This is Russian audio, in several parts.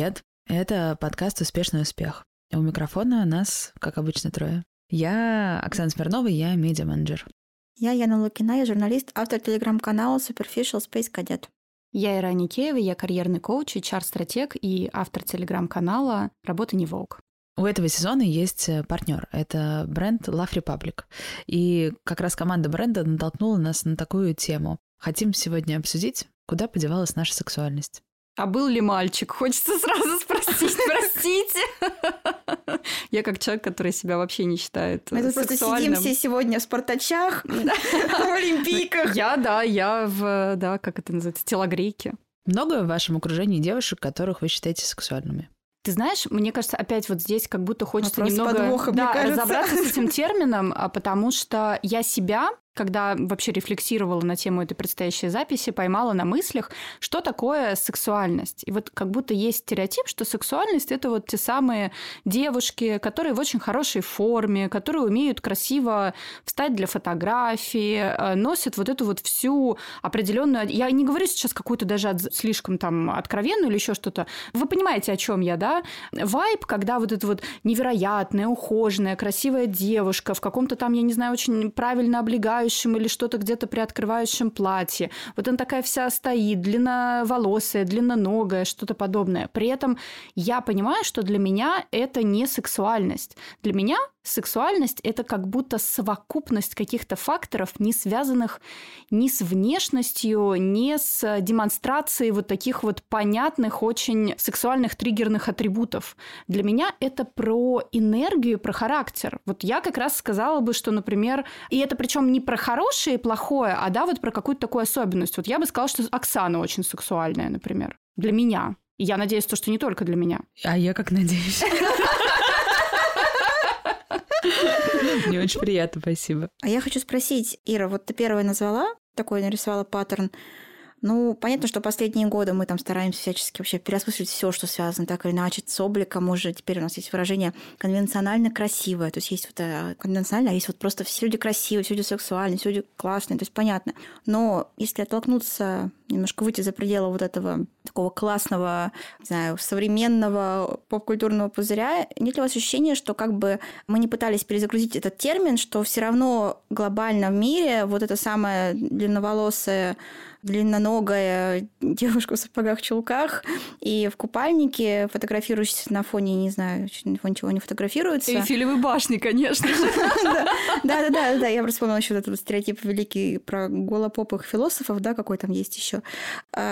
Привет! Это подкаст «Успешный успех». У микрофона нас, как обычно, трое. Я Оксана Смирнова, я медиа-менеджер. Я Яна Лукина, я журналист, автор телеграм-канала Superficial Space Cadet. Я Ира Никеева, я карьерный коуч, HR-стратег и автор телеграм-канала «Работа не волк». У этого сезона есть э, партнер. Это бренд Love Republic. И как раз команда бренда натолкнула нас на такую тему. Хотим сегодня обсудить, куда подевалась наша сексуальность. А был ли мальчик? Хочется сразу спросить, простите. Я как человек, который себя вообще не считает Мы тут просто сидим все сегодня в спартачах, в олимпийках. Я, да, я в, да, как это называется, телогрейке. Много в вашем окружении девушек, которых вы считаете сексуальными? Ты знаешь, мне кажется, опять вот здесь как будто хочется Вопрос немного подвоха, да, разобраться с этим термином, а, потому что я себя когда вообще рефлексировала на тему этой предстоящей записи, поймала на мыслях, что такое сексуальность. И вот как будто есть стереотип, что сексуальность – это вот те самые девушки, которые в очень хорошей форме, которые умеют красиво встать для фотографии, э, носят вот эту вот всю определенную... Я не говорю сейчас какую-то даже слишком там откровенную или еще что-то. Вы понимаете, о чем я, да? Вайб, когда вот эта вот невероятная, ухоженная, красивая девушка в каком-то там, я не знаю, очень правильно облегающем или что-то где-то приоткрывающем платье. Вот она такая вся стоит, длинноволосая, длинноногая, что-то подобное. При этом я понимаю, что для меня это не сексуальность. Для меня сексуальность – это как будто совокупность каких-то факторов, не связанных ни с внешностью, ни с демонстрацией вот таких вот понятных, очень сексуальных триггерных атрибутов. Для меня это про энергию, про характер. Вот я как раз сказала бы, что, например, и это причем не про хорошее и плохое, а да, вот про какую-то такую особенность. Вот я бы сказала, что Оксана очень сексуальная, например, для меня. И я надеюсь, то, что не только для меня. А я как надеюсь. Мне очень приятно, спасибо. А я хочу спросить, Ира, вот ты первая назвала, такой нарисовала паттерн. Ну, понятно, что последние годы мы там стараемся всячески вообще переосмыслить все, что связано так или иначе с обликом. Уже теперь у нас есть выражение конвенционально красивое. То есть есть вот э, конвенционально, а есть вот просто все люди красивые, все люди сексуальные, все люди классные. То есть понятно. Но если оттолкнуться, немножко выйти за пределы вот этого такого классного, не знаю, современного поп-культурного пузыря, нет ли у вас ощущения, что как бы мы не пытались перезагрузить этот термин, что все равно глобально в мире вот это самое длинноволосое длинноногая девушка в сапогах-чулках и в купальнике, фотографирующаяся на фоне, не знаю, на фоне чего не фотографируется. Эйфелевой башни, конечно же. Да, да, да, да. Я просто вспомнила еще этот стереотип великий про голопопых философов, да, какой там есть еще,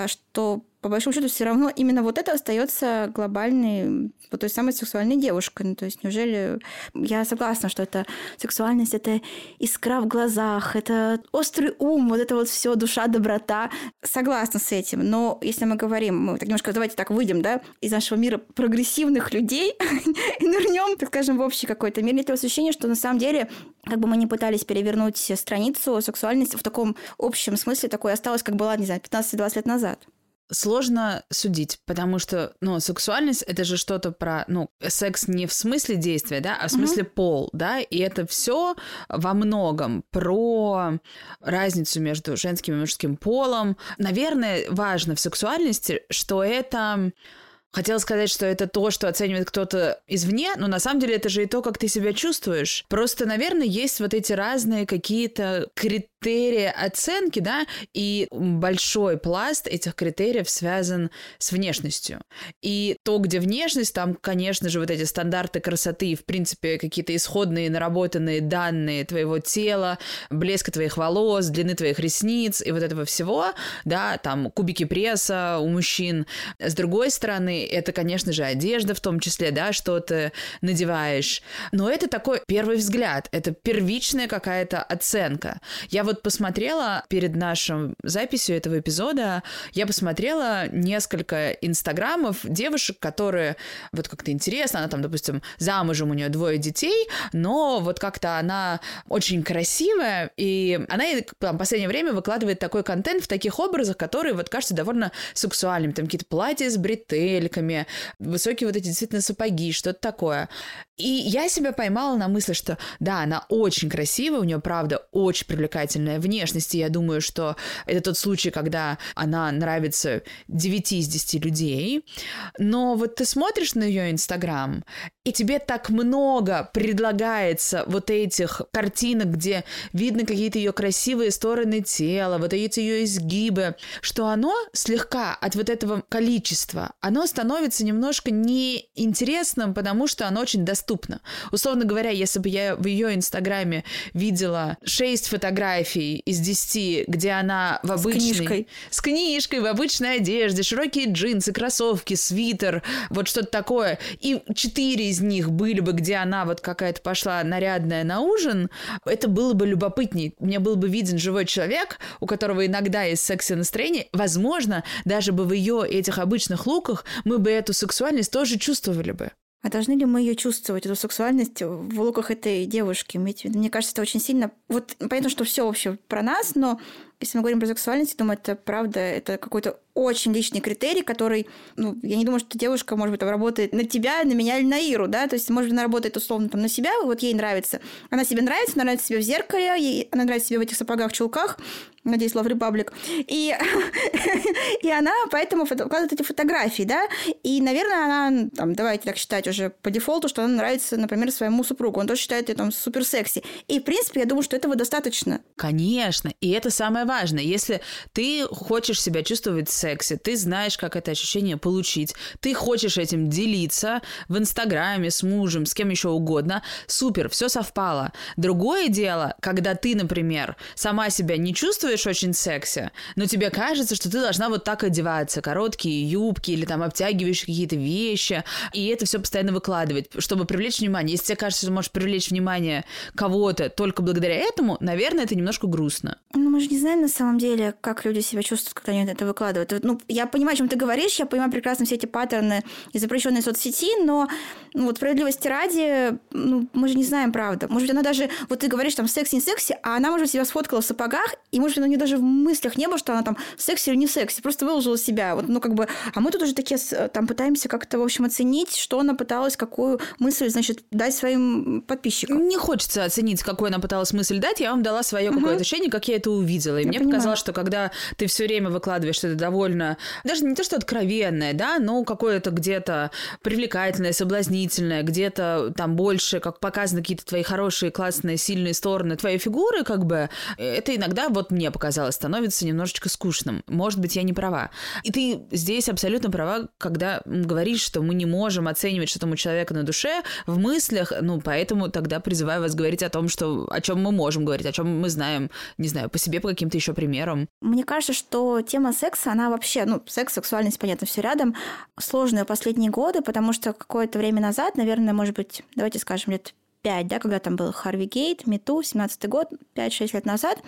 что по большому счету все равно именно вот это остается глобальной, вот той самой сексуальной девушкой. Ну, то есть неужели... Я согласна, что это сексуальность, это искра в глазах, это острый ум, вот это вот все душа, доброта. Согласна с этим. Но если мы говорим, мы так немножко давайте так выйдем, да, из нашего мира прогрессивных людей и нырнем, так скажем, в общий какой-то мир, нет ощущения, что на самом деле как бы мы не пытались перевернуть страницу сексуальности в таком общем смысле, такой осталась, как была, не знаю, 15-20 лет назад. Сложно судить, потому что, ну, сексуальность это же что-то про, ну, секс не в смысле действия, да, а в смысле mm-hmm. пол, да, и это все во многом про разницу между женским и мужским полом. Наверное, важно в сексуальности, что это Хотела сказать, что это то, что оценивает кто-то извне, но на самом деле это же и то, как ты себя чувствуешь. Просто, наверное, есть вот эти разные какие-то критерии оценки, да, и большой пласт этих критериев связан с внешностью. И то, где внешность, там, конечно же, вот эти стандарты красоты, в принципе, какие-то исходные наработанные данные твоего тела, блеска твоих волос, длины твоих ресниц и вот этого всего, да, там кубики пресса у мужчин. С другой стороны, это, конечно же, одежда в том числе, да, что ты надеваешь. Но это такой первый взгляд, это первичная какая-то оценка. Я вот посмотрела перед нашим записью этого эпизода, я посмотрела несколько инстаграмов девушек, которые, вот как-то интересно, она там, допустим, замужем, у нее двое детей, но вот как-то она очень красивая, и она там, в последнее время выкладывает такой контент в таких образах, которые вот кажутся довольно сексуальными, там какие-то платья с бретельками, высокие вот эти действительно сапоги, что-то такое. И я себя поймала на мысли, что да, она очень красивая, у нее, правда, очень привлекательная внешность, и я думаю, что это тот случай, когда она нравится 9 из 10 людей, но вот ты смотришь на ее Инстаграм, и тебе так много предлагается вот этих картинок, где видно какие-то ее красивые стороны тела, вот эти ее изгибы, что оно слегка от вот этого количества, оно становится немножко неинтересным, потому что оно очень доступно. Условно говоря, если бы я в ее Инстаграме видела 6 фотографий из 10, где она в обычной... С книжкой. С книжкой, в обычной одежде, широкие джинсы, кроссовки, свитер, вот что-то такое, и 4 из из них были бы, где она вот какая-то пошла нарядная на ужин, это было бы любопытней. Мне был бы виден живой человек, у которого иногда есть секси-настроение. Возможно, даже бы в ее этих обычных луках мы бы эту сексуальность тоже чувствовали бы. А должны ли мы ее чувствовать, эту сексуальность в луках этой девушки? Мне кажется, это очень сильно... Вот понятно, что все вообще про нас, но если мы говорим про сексуальность, я думаю, это правда, это какой-то очень личный критерий, который, ну, я не думаю, что девушка, может быть, там работает на тебя, на меня или на Иру, да, то есть, может она работает условно там на себя, вот ей нравится. Она себе нравится, она нравится себе в зеркале, ей, она нравится себе в этих сапогах, чулках, надеюсь, Love Republic. И, и она поэтому выкладывает эти фотографии, да, и, наверное, она, там, давайте так считать уже по дефолту, что она нравится, например, своему супругу, он тоже считает ее там супер секси. И, в принципе, я думаю, что этого достаточно. Конечно, и это самое важно. Если ты хочешь себя чувствовать сексе, ты знаешь, как это ощущение получить, ты хочешь этим делиться в Инстаграме, с мужем, с кем еще угодно, супер, все совпало. Другое дело, когда ты, например, сама себя не чувствуешь очень секси, но тебе кажется, что ты должна вот так одеваться, короткие юбки или там обтягивающие какие-то вещи, и это все постоянно выкладывать, чтобы привлечь внимание. Если тебе кажется, что можешь привлечь внимание кого-то только благодаря этому, наверное, это немножко грустно. Ну, мы же не знаем, на самом деле, как люди себя чувствуют, когда они это выкладывают. Ну, я понимаю, о чем ты говоришь, я понимаю прекрасно все эти паттерны и запрещенные соцсети, но ну, вот справедливости ради, ну, мы же не знаем, правда. Может быть, она даже, вот ты говоришь, там, секси, не секси, а она, может, себя сфоткала в сапогах, и, может, у нее даже в мыслях не было, что она там секси или не секси, просто выложила себя. Вот, ну, как бы, а мы тут уже такие там пытаемся как-то, в общем, оценить, что она пыталась, какую мысль, значит, дать своим подписчикам. Не хочется оценить, какую она пыталась мысль дать, я вам дала свое угу. какое-то ощущение, как я это увидела. И я мне понимаю. показалось, что когда ты все время выкладываешь что-то довольно, даже не то, что откровенное, да, но какое-то где-то привлекательное, соблазнительное, где-то там больше, как показаны какие-то твои хорошие, классные, сильные стороны твоей фигуры, как бы, это иногда, вот мне показалось, становится немножечко скучным. Может быть, я не права. И ты здесь абсолютно права, когда говоришь, что мы не можем оценивать, что там у человека на душе, в мыслях, ну, поэтому тогда призываю вас говорить о том, что, о чем мы можем говорить, о чем мы знаем, не знаю, по себе, по каким-то еще примерам. Мне кажется, что тема секса, она вообще, ну, секс, сексуальность, понятно, все рядом, сложная последние годы, потому что какое-то время назад, наверное, может быть, давайте скажем, лет 5, да, когда там был Харви Гейт, Мету, 17 год, 5-6 лет назад,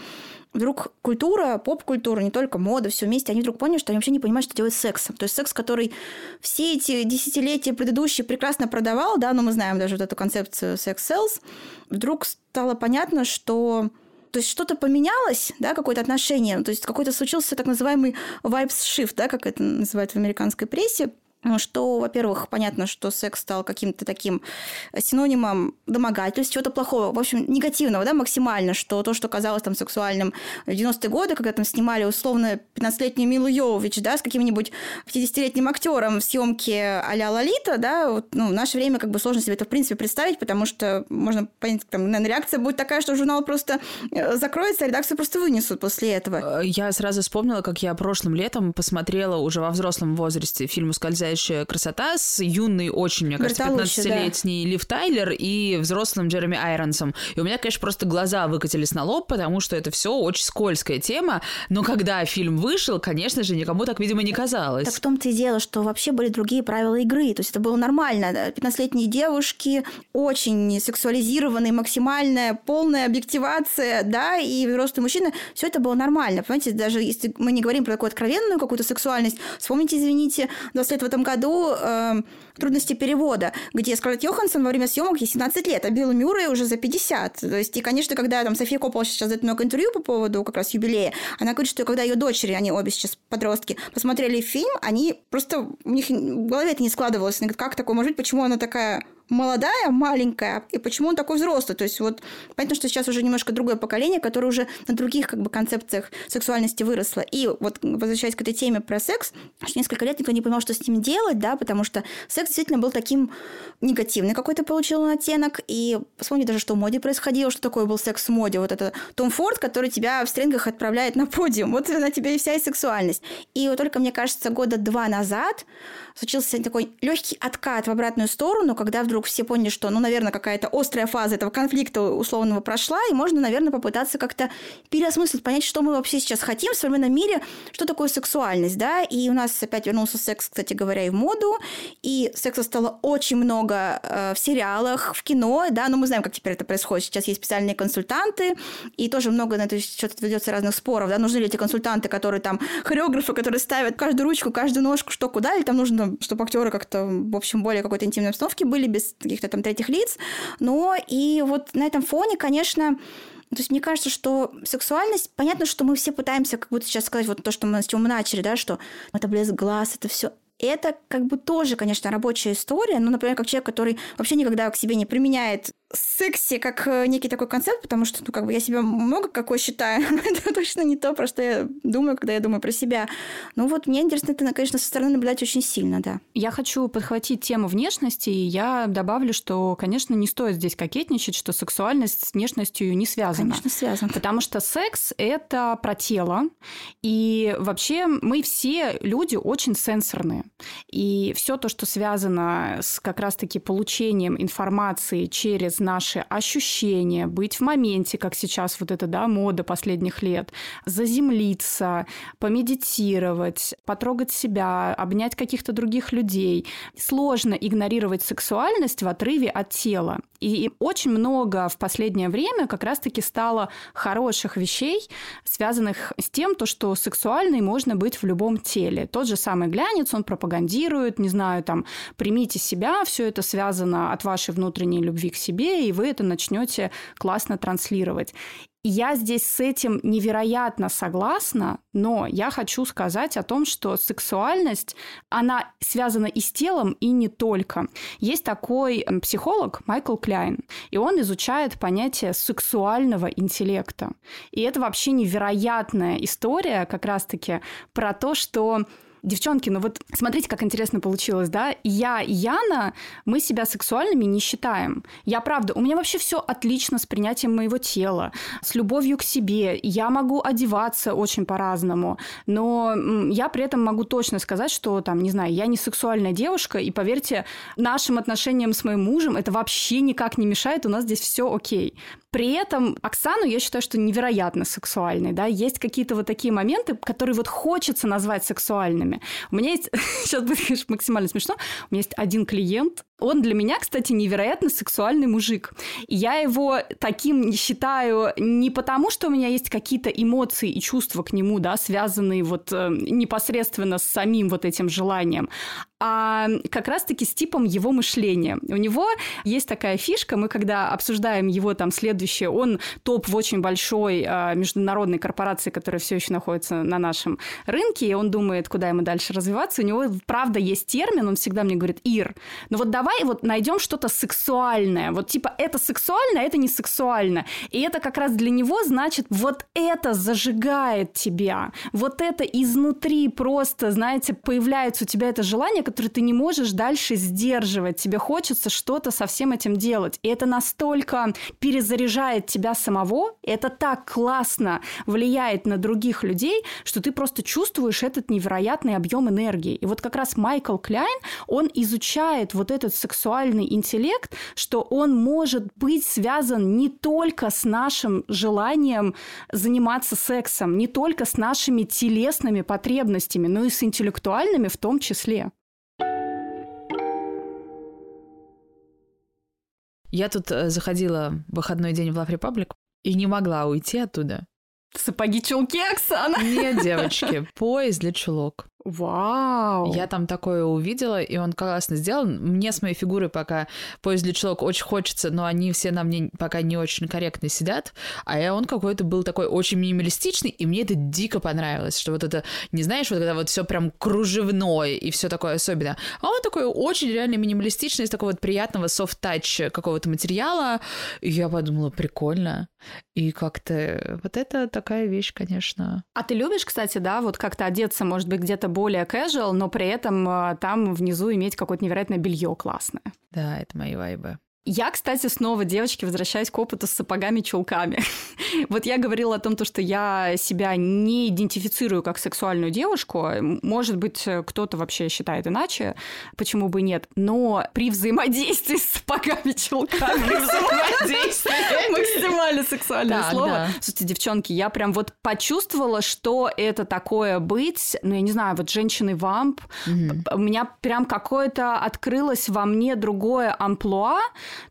вдруг культура, поп-культура, не только мода, все вместе, они вдруг поняли, что они вообще не понимают, что делать с сексом. То есть секс, который все эти десятилетия предыдущие прекрасно продавал, да, но мы знаем даже вот эту концепцию секс-селс, вдруг стало понятно, что то есть что-то поменялось, да, какое-то отношение, то есть какой-то случился так называемый vibes shift, да, как это называют в американской прессе, ну, что, во-первых, понятно, что секс стал каким-то таким синонимом домогательств, чего-то плохого, в общем, негативного, да, максимально, что то, что казалось там сексуальным в 90-е годы, когда там снимали условно 15-летнюю Милу Йовович, да, с каким-нибудь 50-летним актером в съемке а-ля Лолита, да, вот, ну, в наше время как бы сложно себе это в принципе представить, потому что можно понять, там, наверное, реакция будет такая, что журнал просто э, закроется, а редакцию просто вынесут после этого. Э, я сразу вспомнила, как я прошлым летом посмотрела уже во взрослом возрасте фильм «Ускользая потрясающая красота с юной, очень, мне кажется, 15-летней да. Лив Тайлер и взрослым Джереми Айронсом. И у меня, конечно, просто глаза выкатились на лоб, потому что это все очень скользкая тема. Но когда фильм вышел, конечно же, никому так, видимо, не казалось. Так в том-то и дело, что вообще были другие правила игры. То есть это было нормально. 15-летние девушки, очень сексуализированные, максимальная, полная объективация, да, и взрослые мужчины. Все это было нормально. Понимаете, даже если мы не говорим про такую откровенную какую-то сексуальность, вспомните, извините, 20 лет в этом этом году э, трудности перевода, где Скарлетт Йоханссон во время съемок ей 17 лет, а Билл Мюррей уже за 50. То есть, и, конечно, когда там София Коппола сейчас дает много интервью по поводу как раз юбилея, она говорит, что когда ее дочери, они обе сейчас подростки, посмотрели фильм, они просто, у них в голове это не складывалось. Они говорят, как такое может быть, почему она такая молодая, маленькая, и почему он такой взрослый. То есть вот понятно, что сейчас уже немножко другое поколение, которое уже на других как бы концепциях сексуальности выросло. И вот возвращаясь к этой теме про секс, несколько лет никто не понимал, что с ним делать, да, потому что секс действительно был таким негативный какой-то получил он оттенок. И вспомни даже, что в моде происходило, что такое был секс в моде. Вот это Том Форд, который тебя в стрингах отправляет на подиум. Вот на тебя и вся и сексуальность. И вот только, мне кажется, года два назад случился такой легкий откат в обратную сторону, когда вдруг все поняли, что, ну, наверное, какая-то острая фаза этого конфликта условного прошла, и можно, наверное, попытаться как-то переосмыслить, понять, что мы вообще сейчас хотим в современном мире, что такое сексуальность, да, и у нас опять вернулся секс, кстати говоря, и в моду, и секса стало очень много э, в сериалах, в кино, да, но мы знаем, как теперь это происходит. Сейчас есть специальные консультанты, и тоже много на это счет ведется разных споров, да, нужны ли эти консультанты, которые там, хореографы, которые ставят каждую ручку, каждую ножку, что куда, или там нужно, чтобы актеры как-то, в общем, более какой-то интимной обстановке были, без каких-то там третьих лиц. Но и вот на этом фоне, конечно, то есть мне кажется, что сексуальность, понятно, что мы все пытаемся как будто сейчас сказать вот то, что мы с чего мы начали, да, что это блеск глаз, это все это как бы тоже, конечно, рабочая история. Ну, например, как человек, который вообще никогда к себе не применяет секси как э, некий такой концепт, потому что, ну, как бы я себя много какой считаю, это точно не то, про что я думаю, когда я думаю про себя. Ну, вот мне интересно это, конечно, со стороны наблюдать очень сильно, да. Я хочу подхватить тему внешности, и я добавлю, что, конечно, не стоит здесь кокетничать, что сексуальность с внешностью не связана. Конечно, связана. Потому что секс – это про тело, и вообще мы все люди очень сенсорные. И все то, что связано с как раз-таки получением информации через наши ощущения, быть в моменте, как сейчас вот эта да, мода последних лет, заземлиться, помедитировать, потрогать себя, обнять каких-то других людей. Сложно игнорировать сексуальность в отрыве от тела. И очень много в последнее время как раз-таки стало хороших вещей, связанных с тем, то, что сексуальной можно быть в любом теле. Тот же самый глянец, он пропагандирует, не знаю, там, примите себя, все это связано от вашей внутренней любви к себе, и вы это начнете классно транслировать. Я здесь с этим невероятно согласна, но я хочу сказать о том, что сексуальность, она связана и с телом, и не только. Есть такой психолог Майкл Кляйн, и он изучает понятие сексуального интеллекта. И это вообще невероятная история как раз-таки про то, что Девчонки, ну вот смотрите, как интересно получилось, да? Я и Яна, мы себя сексуальными не считаем. Я правда, у меня вообще все отлично с принятием моего тела, с любовью к себе. Я могу одеваться очень по-разному, но я при этом могу точно сказать, что там, не знаю, я не сексуальная девушка, и поверьте, нашим отношениям с моим мужем это вообще никак не мешает, у нас здесь все окей. При этом Оксану я считаю, что невероятно сексуальной, да, есть какие-то вот такие моменты, которые вот хочется назвать сексуальными. У меня есть, сейчас будет, конечно, максимально смешно, у меня есть один клиент, он для меня, кстати, невероятно сексуальный мужик. Я его таким не считаю не потому, что у меня есть какие-то эмоции и чувства к нему, да, связанные вот э, непосредственно с самим вот этим желанием, а как раз-таки с типом его мышления. У него есть такая фишка, мы когда обсуждаем его там следующее, он топ в очень большой э, международной корпорации, которая все еще находится на нашем рынке, и он думает, куда ему дальше развиваться. У него, правда, есть термин, он всегда мне говорит, Ир, ну вот давай вот найдем что-то сексуальное. Вот типа это сексуально, а это не сексуально. И это как раз для него значит, вот это зажигает тебя. Вот это изнутри просто, знаете, появляется у тебя это желание, которое ты не можешь дальше сдерживать. Тебе хочется что-то со всем этим делать. И это настолько перезаряжает тебя самого, это так классно влияет на других людей, что ты просто чувствуешь этот невероятный объем энергии. И вот как раз Майкл Кляйн, он изучает вот этот сексуальный интеллект, что он может быть связан не только с нашим желанием заниматься сексом, не только с нашими телесными потребностями, но и с интеллектуальными в том числе. Я тут э, заходила в выходной день в Love Republic и не могла уйти оттуда. Сапоги-чулки, Оксана? Нет, девочки, пояс для чулок. Вау! Я там такое увидела, и он классно сделал. Мне с моей фигурой пока поезд для человек очень хочется, но они все на мне пока не очень корректно сидят. А он какой-то был такой очень минималистичный, и мне это дико понравилось, что вот это, не знаешь, вот когда вот все прям кружевное и все такое особенное. А он такой очень реально минималистичный, из такого вот приятного софт-тач какого-то материала. И я подумала, прикольно. И как-то вот это такая вещь, конечно. А ты любишь, кстати, да, вот как-то одеться, может быть, где-то более casual, но при этом э, там внизу иметь какое-то невероятное белье классное. Да, это мои вайбы. Я, кстати, снова, девочки, возвращаюсь к опыту с сапогами-чулками. вот я говорила о том, что я себя не идентифицирую как сексуальную девушку. Может быть, кто-то вообще считает иначе, почему бы нет. Но при взаимодействии с сапогами-чулками... Максимально сексуальное слово. Слушайте, девчонки, я прям вот почувствовала, что это такое быть, ну, я не знаю, вот женщины-вамп. У меня прям какое-то открылось во мне другое амплуа,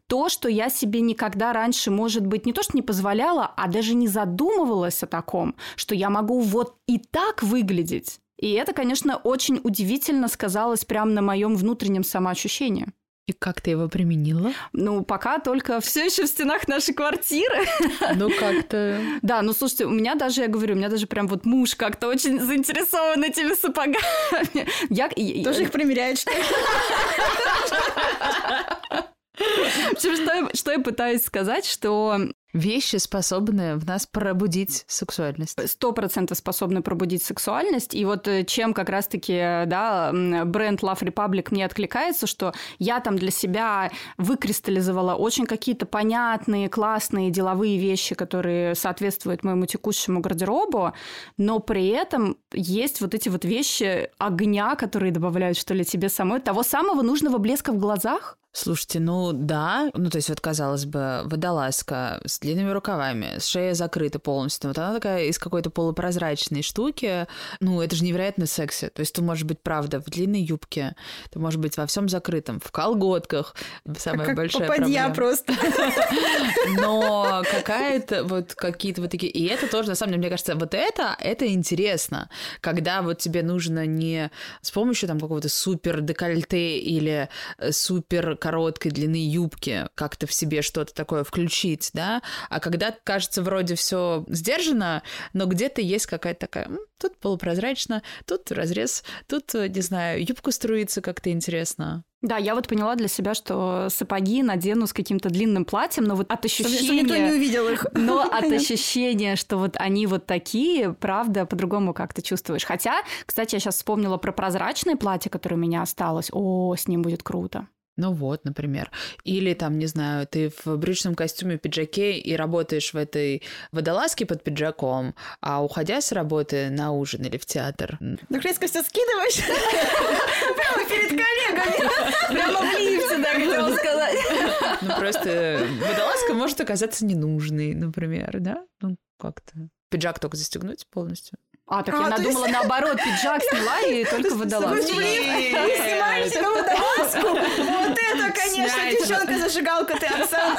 то, что я себе никогда раньше, может быть, не то, что не позволяла, а даже не задумывалась о таком, что я могу вот и так выглядеть. И это, конечно, очень удивительно сказалось прямо на моем внутреннем самоощущении. И как ты его применила? Ну, пока только все еще в стенах нашей квартиры. Ну, как-то... Да, ну, слушайте, у меня даже, я говорю, у меня даже прям вот муж как-то очень заинтересован этими сапогами. Я... Тоже их примеряет, что ли? Что я, что я пытаюсь сказать, что Вещи способны в нас пробудить сексуальность. Сто процентов способны пробудить сексуальность. И вот э, чем как раз-таки, да, бренд Love Republic мне откликается, что я там для себя выкристаллизовала очень какие-то понятные, классные деловые вещи, которые соответствуют моему текущему гардеробу, но при этом есть вот эти вот вещи огня, которые добавляют, что ли, тебе самой, того самого нужного блеска в глазах, Слушайте, ну да, ну то есть вот казалось бы, водолазка с длинными рукавами, с шея закрыта полностью, вот она такая из какой-то полупрозрачной штуки, ну это же невероятно секси, то есть ты можешь быть, правда, в длинной юбке, ты можешь быть во всем закрытом, в колготках, самая как большая попадья проблема. просто. Но какая-то вот какие-то вот такие, и это тоже, на самом деле, мне кажется, вот это, это интересно, когда вот тебе нужно не с помощью там какого-то супер декольте или э, супер короткой длины юбки как-то в себе что-то такое включить, да, а когда кажется вроде все сдержано, но где-то есть какая-то такая, тут полупрозрачно, тут разрез, тут, э, не знаю, юбка струится как-то интересно. Да, я вот поняла для себя, что сапоги надену с каким-то длинным платьем, но вот от ощущения... Что никто не увидел их. Но от ощущения, что вот они вот такие, правда, по-другому как-то чувствуешь. Хотя, кстати, я сейчас вспомнила про прозрачное платье, которое у меня осталось. О, с ним будет круто. Ну вот, например. Или там, не знаю, ты в брючном костюме, пиджаке и работаешь в этой водолазке под пиджаком, а уходя с работы на ужин или в театр... Ну, резко все скидываешь прямо перед коллегами. Прямо в лифте, да, хотела сказать. Ну, просто водолазка может оказаться ненужной, например, да? Ну, как-то. Пиджак только застегнуть полностью. А, так а, я надумала есть... наоборот, пиджак сняла и только водолазку. Вы снимаете на водолазку? Вот это, конечно, девчонка-зажигалка ты, Оксана.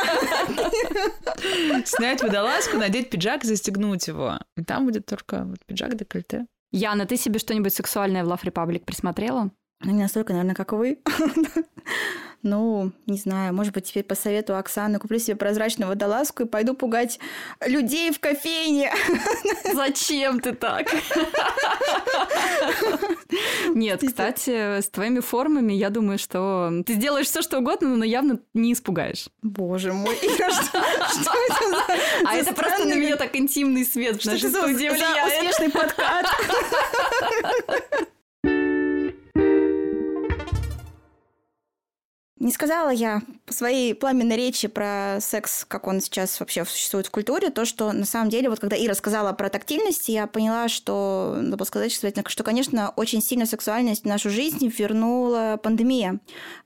Снять водолазку, надеть пиджак, застегнуть его. И там будет только вот пиджак декольте. Яна, ты себе что-нибудь сексуальное в Love Republic присмотрела? Ну, не настолько, наверное, как вы. Ну, не знаю, может быть, теперь по совету Оксаны куплю себе прозрачную водолазку и пойду пугать людей в кофейне. Зачем ты так? Нет, кстати, с твоими формами, я думаю, что ты сделаешь все, что угодно, но явно не испугаешь. Боже мой, что это за А это просто на меня так интимный свет в нашей студии влияет. успешный подкат. Не сказала я по своей пламенной речи про секс, как он сейчас вообще существует в культуре, то, что на самом деле, вот когда Ира сказала про тактильность, я поняла, что, надо было сказать, что, конечно, очень сильно сексуальность в нашу жизнь вернула пандемия.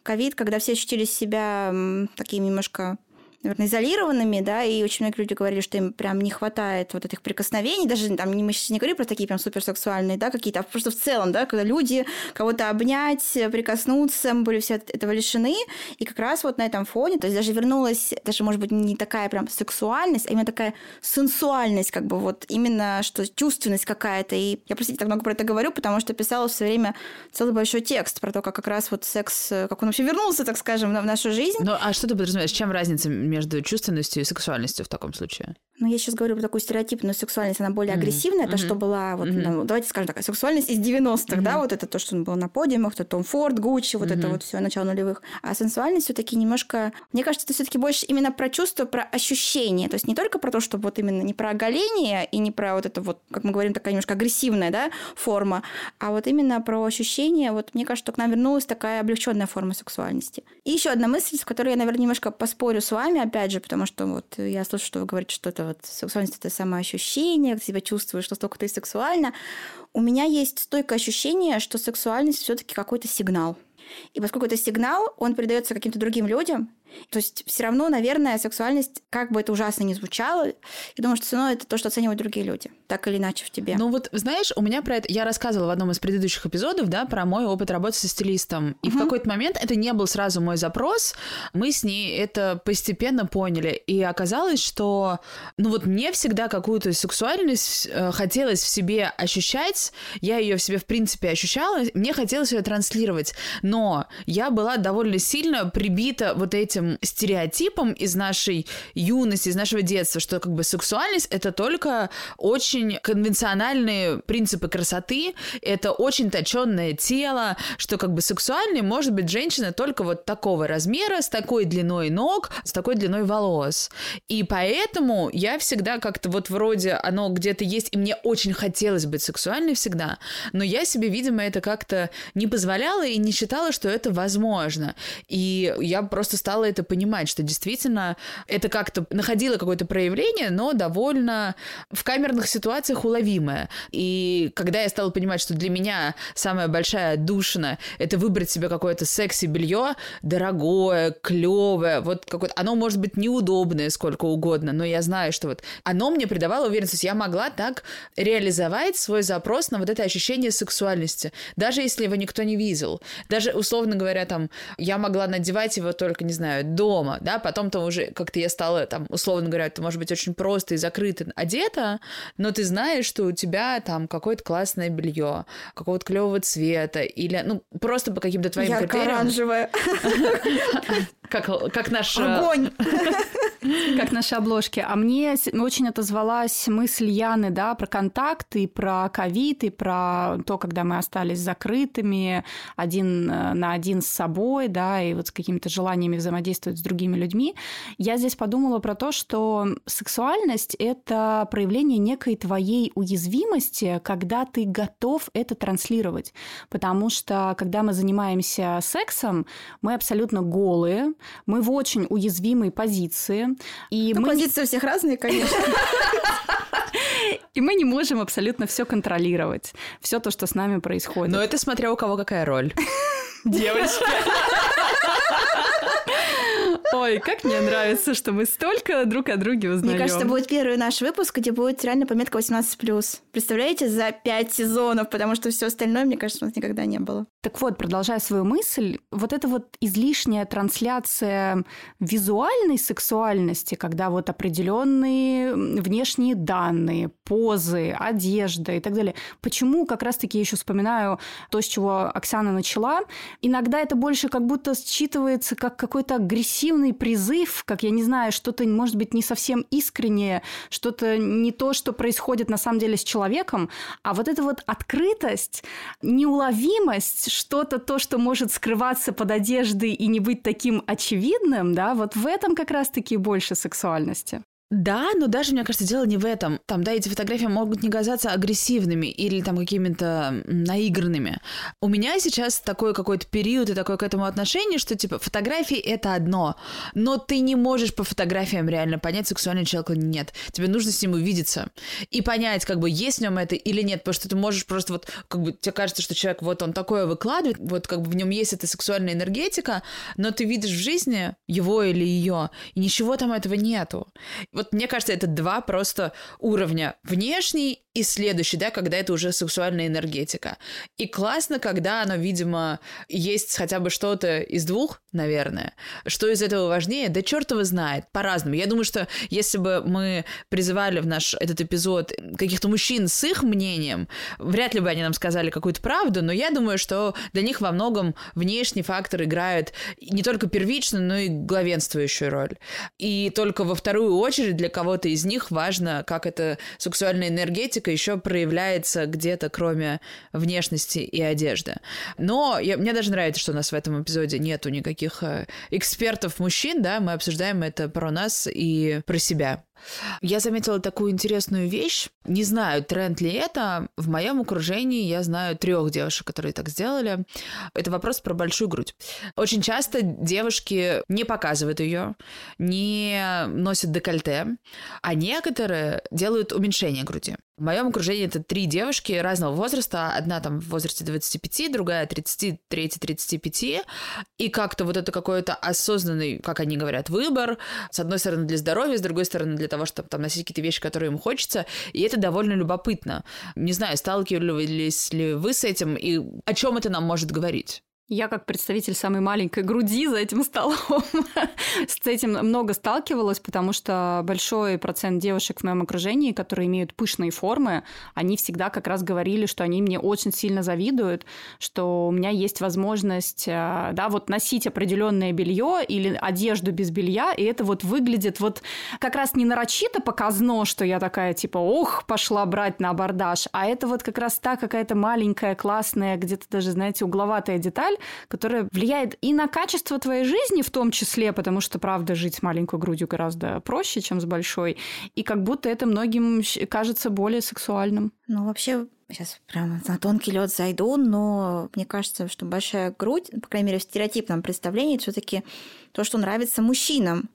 Ковид, когда все ощутили себя такие немножко наверное, изолированными, да, и очень многие люди говорили, что им прям не хватает вот этих прикосновений, даже там мы сейчас не говорим про такие прям суперсексуальные, да, какие-то, а просто в целом, да, когда люди кого-то обнять, прикоснуться, мы были все этого лишены, и как раз вот на этом фоне, то есть даже вернулась, даже, может быть, не такая прям сексуальность, а именно такая сенсуальность, как бы вот именно, что чувственность какая-то, и я, простите, так много про это говорю, потому что писала все время целый большой текст про то, как как раз вот секс, как он вообще вернулся, так скажем, в нашу жизнь. Ну, а что ты подразумеваешь? Чем разница между чувственностью и сексуальностью в таком случае? Ну, я сейчас говорю про такую стереотипную сексуальность, она более mm-hmm. агрессивная, mm-hmm. что была, вот, mm-hmm. ну, давайте скажем так, сексуальность из 90-х, mm-hmm. да, вот это то, что было на подиумах, то Том Форд, Гуччи, вот mm-hmm. это вот все начало нулевых. А сенсуальность все таки немножко, мне кажется, это все таки больше именно про чувство, про ощущение, то есть не только про то, что вот именно не про оголение и не про вот это вот, как мы говорим, такая немножко агрессивная, да, форма, а вот именно про ощущение, вот мне кажется, что к нам вернулась такая облегченная форма сексуальности. И еще одна мысль, с которой я, наверное, немножко поспорю с вами, опять же, потому что вот я слышу, что вы говорите, что это вот сексуальность это самоощущение, как себя чувствуешь, что столько ты сексуальна. У меня есть стойкое ощущение, что сексуальность все-таки какой-то сигнал. И поскольку это сигнал, он передается каким-то другим людям, то есть все равно, наверное, сексуальность, как бы это ужасно не звучало, я думаю, что все равно это то, что оценивают другие люди, так или иначе в тебе. Ну вот, знаешь, у меня про это... Я рассказывала в одном из предыдущих эпизодов, да, про мой опыт работы со стилистом. И угу. в какой-то момент это не был сразу мой запрос, мы с ней это постепенно поняли. И оказалось, что, ну вот мне всегда какую-то сексуальность э, хотелось в себе ощущать, я ее в себе, в принципе, ощущала, мне хотелось ее транслировать, но я была довольно сильно прибита вот этим этим стереотипом из нашей юности, из нашего детства, что как бы сексуальность это только очень конвенциональные принципы красоты, это очень точенное тело, что как бы сексуальной может быть женщина только вот такого размера, с такой длиной ног, с такой длиной волос. И поэтому я всегда как-то вот вроде оно где-то есть, и мне очень хотелось быть сексуальной всегда, но я себе, видимо, это как-то не позволяла и не считала, что это возможно. И я просто стала это понимать, что действительно это как-то находило какое-то проявление, но довольно в камерных ситуациях уловимое. И когда я стала понимать, что для меня самая большая душина — это выбрать себе какое-то секси-белье, дорогое, клевое, вот какое-то... Оно может быть неудобное сколько угодно, но я знаю, что вот оно мне придавало уверенность, я могла так реализовать свой запрос на вот это ощущение сексуальности, даже если его никто не видел. Даже, условно говоря, там, я могла надевать его только, не знаю, дома, да, потом там уже как-то я стала, там, условно говоря, это может быть очень просто и закрыто одета, но ты знаешь, что у тебя там какое-то классное белье, какого-то клевого цвета, или, ну, просто по каким-то твоим Ярко-оранжевое. Как, как наш... Э, Огонь! Как наши обложки. А мне очень отозвалась мысль Яны, да, про контакт и про ковид, и про то, когда мы остались закрытыми, один э, на один с собой, да, и вот с какими-то желаниями взаимодействовать с другими людьми. Я здесь подумала про то, что сексуальность — это проявление некой твоей уязвимости, когда ты готов это транслировать. Потому что, когда мы занимаемся сексом, мы абсолютно голые, мы в очень уязвимой позиции. И ну, мы... Позиции у всех разные, конечно. И мы не можем абсолютно все контролировать, все то, что с нами происходит. Но это смотря у кого какая роль. Девочки. Ой, как мне нравится, что мы столько друг о друге узнаем. Мне кажется, будет первый наш выпуск, где будет реально пометка 18+. Представляете, за пять сезонов, потому что все остальное, мне кажется, у нас никогда не было. Так вот, продолжая свою мысль, вот эта вот излишняя трансляция визуальной сексуальности, когда вот определенные внешние данные, позы, одежда и так далее. Почему как раз-таки я еще вспоминаю то, с чего Оксана начала. Иногда это больше как будто считывается как какой-то агрессивный агрессивный призыв, как я не знаю, что-то, может быть, не совсем искреннее, что-то не то, что происходит на самом деле с человеком, а вот эта вот открытость, неуловимость, что-то то, что может скрываться под одеждой и не быть таким очевидным, да, вот в этом как раз-таки больше сексуальности. Да, но даже, мне кажется, дело не в этом. Там, да, эти фотографии могут не казаться агрессивными или там какими-то наигранными. У меня сейчас такой какой-то период и такое к этому отношение, что, типа, фотографии — это одно, но ты не можешь по фотографиям реально понять, сексуальный человек или нет. Тебе нужно с ним увидеться и понять, как бы, есть в нем это или нет, потому что ты можешь просто вот, как бы, тебе кажется, что человек вот он такое выкладывает, вот как бы в нем есть эта сексуальная энергетика, но ты видишь в жизни его или ее, и ничего там этого нету. Вот мне кажется, это два просто уровня. Внешний и следующий, да, когда это уже сексуальная энергетика. И классно, когда оно, видимо, есть хотя бы что-то из двух, наверное. Что из этого важнее? Да черт его знает. По-разному. Я думаю, что если бы мы призывали в наш этот эпизод каких-то мужчин с их мнением, вряд ли бы они нам сказали какую-то правду, но я думаю, что для них во многом внешний фактор играет не только первичную, но и главенствующую роль. И только во вторую очередь для кого-то из них важно, как эта сексуальная энергетика еще проявляется где-то, кроме внешности и одежды. Но я, мне даже нравится, что у нас в этом эпизоде нету никаких э, экспертов мужчин, да, мы обсуждаем это про нас и про себя. Я заметила такую интересную вещь. Не знаю, тренд ли это. В моем окружении я знаю трех девушек, которые так сделали. Это вопрос про большую грудь. Очень часто девушки не показывают ее, не носят декольте, а некоторые делают уменьшение груди. В моем окружении это три девушки разного возраста. Одна там в возрасте 25, другая 33-35. И как-то вот это какой-то осознанный, как они говорят, выбор. С одной стороны для здоровья, с другой стороны для того, чтобы там носить какие-то вещи, которые им хочется. И это довольно любопытно. Не знаю, сталкивались ли вы с этим и о чем это нам может говорить? Я как представитель самой маленькой груди за этим столом с этим много сталкивалась, потому что большой процент девушек в моем окружении, которые имеют пышные формы, они всегда как раз говорили, что они мне очень сильно завидуют, что у меня есть возможность, э, да, вот носить определенное белье или одежду без белья, и это вот выглядит вот как раз не нарочито показно, что я такая типа, ох, пошла брать на абордаж, а это вот как раз та какая-то маленькая, классная, где-то даже, знаете, угловатая деталь, деталь, которая влияет и на качество твоей жизни в том числе, потому что, правда, жить с маленькой грудью гораздо проще, чем с большой, и как будто это многим кажется более сексуальным. Ну, вообще, сейчас прям на тонкий лед зайду, но мне кажется, что большая грудь, по крайней мере, в стереотипном представлении, все-таки то, что нравится мужчинам.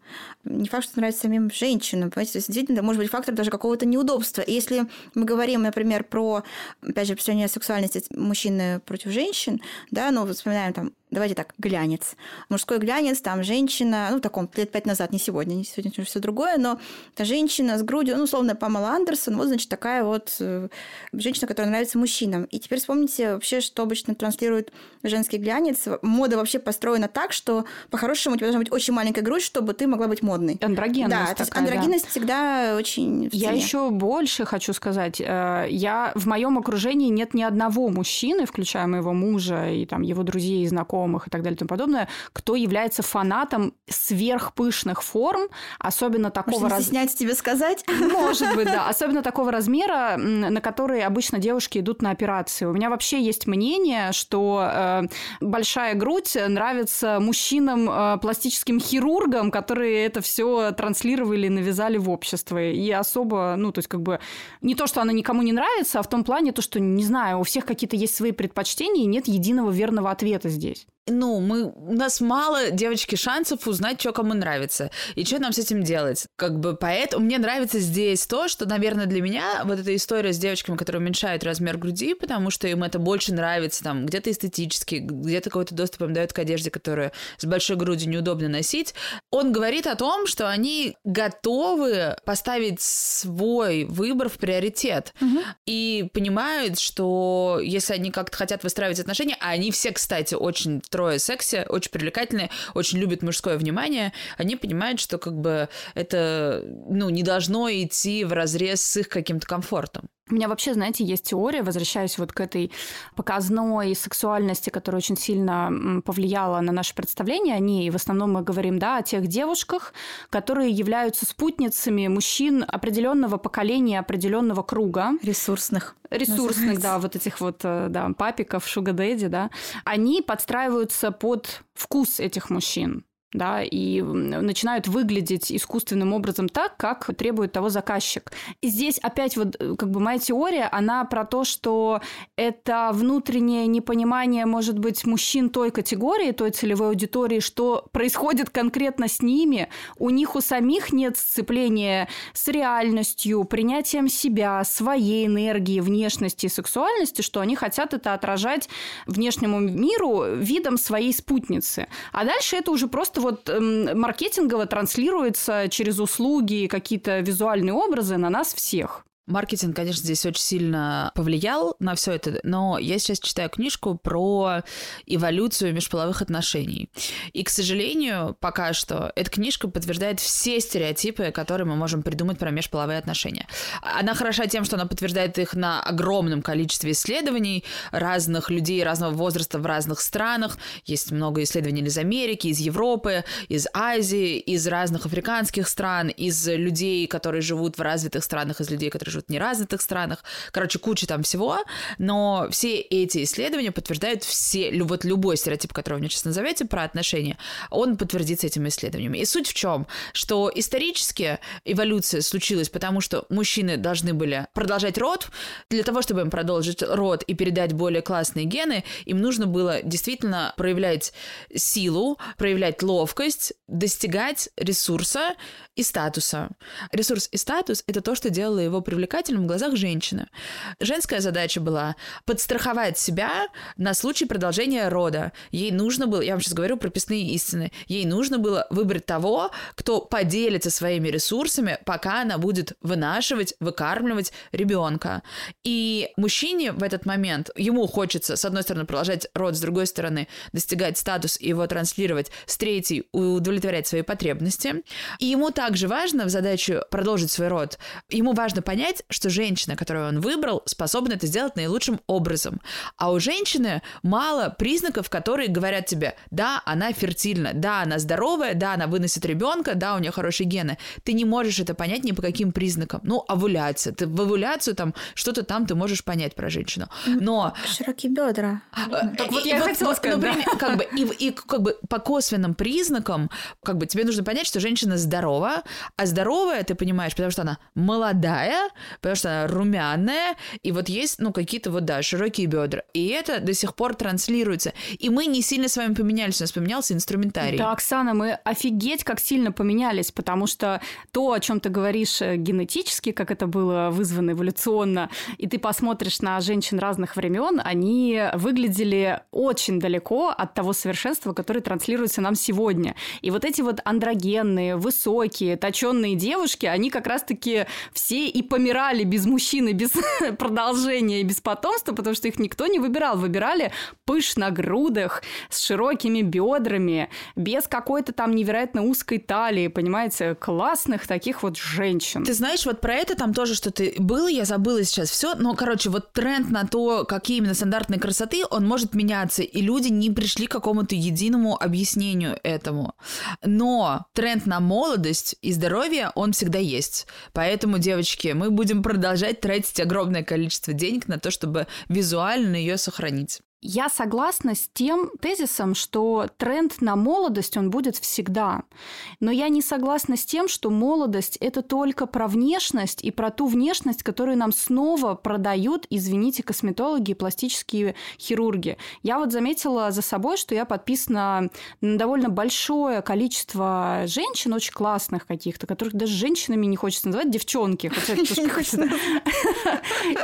Не факт, что нравится самим женщинам. Понимаете? То есть, действительно, это может быть фактор даже какого-то неудобства. И если мы говорим, например, про, опять же, представление сексуальности мужчины против женщин, да, ну, вспоминаем там давайте так, глянец. Мужской глянец, там женщина, ну, в таком, лет пять назад, не сегодня, не сегодня уже все другое, но женщина с грудью, ну, условно, Памела Андерсон, вот, значит, такая вот э, женщина, которая нравится мужчинам. И теперь вспомните вообще, что обычно транслирует женский глянец. Мода вообще построена так, что по-хорошему у тебя должна быть очень маленькая грудь, чтобы ты могла быть модной. Андрогенность Да, такая, то есть андрогенность да. всегда очень Я еще больше хочу сказать. Э, я в моем окружении нет ни одного мужчины, включая моего мужа и там его друзей и знакомых, знакомых и так далее и тому подобное, кто является фанатом сверхпышных форм, особенно такого... Может, раз... стесняется тебе сказать? Может быть, да. Особенно такого размера, на который обычно девушки идут на операции. У меня вообще есть мнение, что э, большая грудь нравится мужчинам, э, пластическим хирургам, которые это все транслировали и навязали в общество. И особо, ну, то есть как бы не то, что она никому не нравится, а в том плане то, что, не знаю, у всех какие-то есть свои предпочтения, и нет единого верного ответа здесь ну, мы, у нас мало, девочки, шансов узнать, что кому нравится. И что нам с этим делать? Как бы поэтому мне нравится здесь то, что, наверное, для меня вот эта история с девочками, которые уменьшают размер груди, потому что им это больше нравится, там, где-то эстетически, где-то какой-то доступ им дают к одежде, которую с большой грудью неудобно носить. Он говорит о том, что они готовы поставить свой выбор в приоритет. Угу. И понимают, что если они как-то хотят выстраивать отношения, а они все, кстати, очень трое секси, очень привлекательные, очень любят мужское внимание, они понимают, что как бы это ну, не должно идти в разрез с их каким-то комфортом. У меня вообще, знаете, есть теория, возвращаясь вот к этой показной сексуальности, которая очень сильно повлияла на наше представление о ней. И в основном мы говорим, да, о тех девушках, которые являются спутницами мужчин определенного поколения, определенного круга. Ресурсных. Ресурсных, да, вот этих вот, э, да, папиков, шугадэдди, да. Они подстраиваются под вкус этих мужчин. Да, и начинают выглядеть искусственным образом так, как требует того заказчик. И здесь опять вот э, как бы моя теория, она про то, что это внутреннее непонимание, может быть, мужчин той категории, той целевой аудитории, что происходит конкретно с ними, у них у самих нет сцепления с реальностью, принятием себя, своей энергии, внешности, сексуальности, что они хотят это отражать внешнему миру видом своей спутницы. А дальше это уже просто вот эм, маркетингово транслируется через услуги, какие-то визуальные образы на нас всех. Маркетинг, конечно, здесь очень сильно повлиял на все это, но я сейчас читаю книжку про эволюцию межполовых отношений. И, к сожалению, пока что эта книжка подтверждает все стереотипы, которые мы можем придумать про межполовые отношения. Она хороша тем, что она подтверждает их на огромном количестве исследований разных людей разного возраста в разных странах. Есть много исследований из Америки, из Европы, из Азии, из разных африканских стран, из людей, которые живут в развитых странах, из людей, которые живут живут в неразвитых странах. Короче, куча там всего. Но все эти исследования подтверждают все, вот любой стереотип, который вы мне сейчас назовете про отношения, он подтвердится этими исследованиями. И суть в чем? Что исторически эволюция случилась, потому что мужчины должны были продолжать род. Для того, чтобы им продолжить род и передать более классные гены, им нужно было действительно проявлять силу, проявлять ловкость, достигать ресурса и статуса. Ресурс и статус — это то, что делало его привлекательным в глазах женщины. Женская задача была подстраховать себя на случай продолжения рода. Ей нужно было, я вам сейчас говорю прописные истины, ей нужно было выбрать того, кто поделится своими ресурсами, пока она будет вынашивать, выкармливать ребенка. И мужчине в этот момент, ему хочется, с одной стороны, продолжать род, с другой стороны, достигать статус и его транслировать, с третьей удовлетворять свои потребности. И ему так также важно в задачу продолжить свой род, ему важно понять, что женщина, которую он выбрал, способна это сделать наилучшим образом. А у женщины мало признаков, которые говорят тебе, да, она фертильна, да, она здоровая, да, она выносит ребенка, да, у нее хорошие гены. Ты не можешь это понять ни по каким признакам. Ну, овуляция. Ты в овуляцию там что-то там ты можешь понять про женщину. Но... Широкие бедра. Э, так вот я хотела сказать, например, как бы, и, и как бы по косвенным признакам, как бы тебе нужно понять, что женщина здорова, а здоровая, ты понимаешь, потому что она молодая, потому что она румяная, и вот есть, ну, какие-то вот, да, широкие бедра. И это до сих пор транслируется. И мы не сильно с вами поменялись, у нас поменялся инструментарий. Да, Оксана, мы офигеть как сильно поменялись, потому что то, о чем ты говоришь э, генетически, как это было вызвано эволюционно, и ты посмотришь на женщин разных времен, они выглядели очень далеко от того совершенства, которое транслируется нам сегодня. И вот эти вот андрогенные, высокие, точенные девушки, они как раз-таки все и помирали без мужчины, без продолжения и без потомства, потому что их никто не выбирал. Выбирали пыш на грудах, с широкими бедрами, без какой-то там невероятно узкой талии, понимаете, классных таких вот женщин. Ты знаешь, вот про это там тоже что-то было, я забыла сейчас все, но, короче, вот тренд на то, какие именно стандартные красоты, он может меняться, и люди не пришли к какому-то единому объяснению этому. Но тренд на молодость и здоровье, он всегда есть. Поэтому, девочки, мы будем продолжать тратить огромное количество денег на то, чтобы визуально ее сохранить. Я согласна с тем тезисом, что тренд на молодость, он будет всегда. Но я не согласна с тем, что молодость – это только про внешность и про ту внешность, которую нам снова продают, извините, косметологи и пластические хирурги. Я вот заметила за собой, что я подписана на довольно большое количество женщин, очень классных каких-то, которых даже женщинами не хочется называть, девчонки.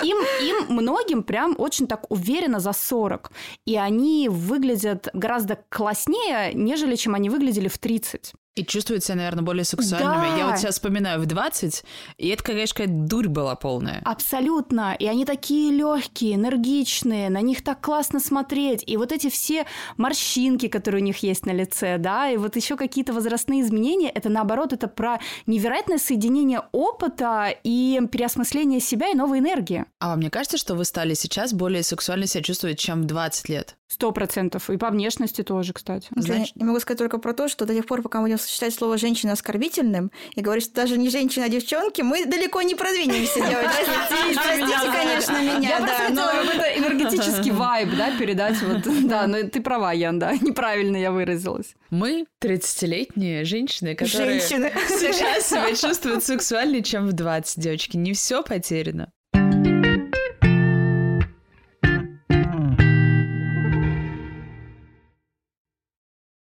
Им, им многим прям очень так уверенно за 40 девушек. И они выглядят гораздо класснее, нежели чем они выглядели в 30. И чувствуют себя, наверное, более сексуальными. Да. Я вот сейчас вспоминаю в 20, и это, конечно, дурь была полная. Абсолютно. И они такие легкие, энергичные, на них так классно смотреть. И вот эти все морщинки, которые у них есть на лице, да, и вот еще какие-то возрастные изменения, это наоборот, это про невероятное соединение опыта и переосмысление себя и новой энергии. А вам не кажется, что вы стали сейчас более сексуально себя чувствовать, чем в 20 лет? Сто процентов. И по внешности тоже, кстати. Значит... Я могу сказать только про то, что до тех пор, пока мы идем считать слово «женщина» оскорбительным и говорить, что даже не женщина, а девчонки, мы далеко не продвинемся, девочки. Простите, конечно, меня, Я просто но- хотела какой-то энергетический вайб, да, передать. Вот, да, но ты права, Ян, да, неправильно я выразилась. Мы 30-летние женщины, которые Женщины. сейчас себя чувствуют сексуальнее, чем в 20, девочки. Не все потеряно.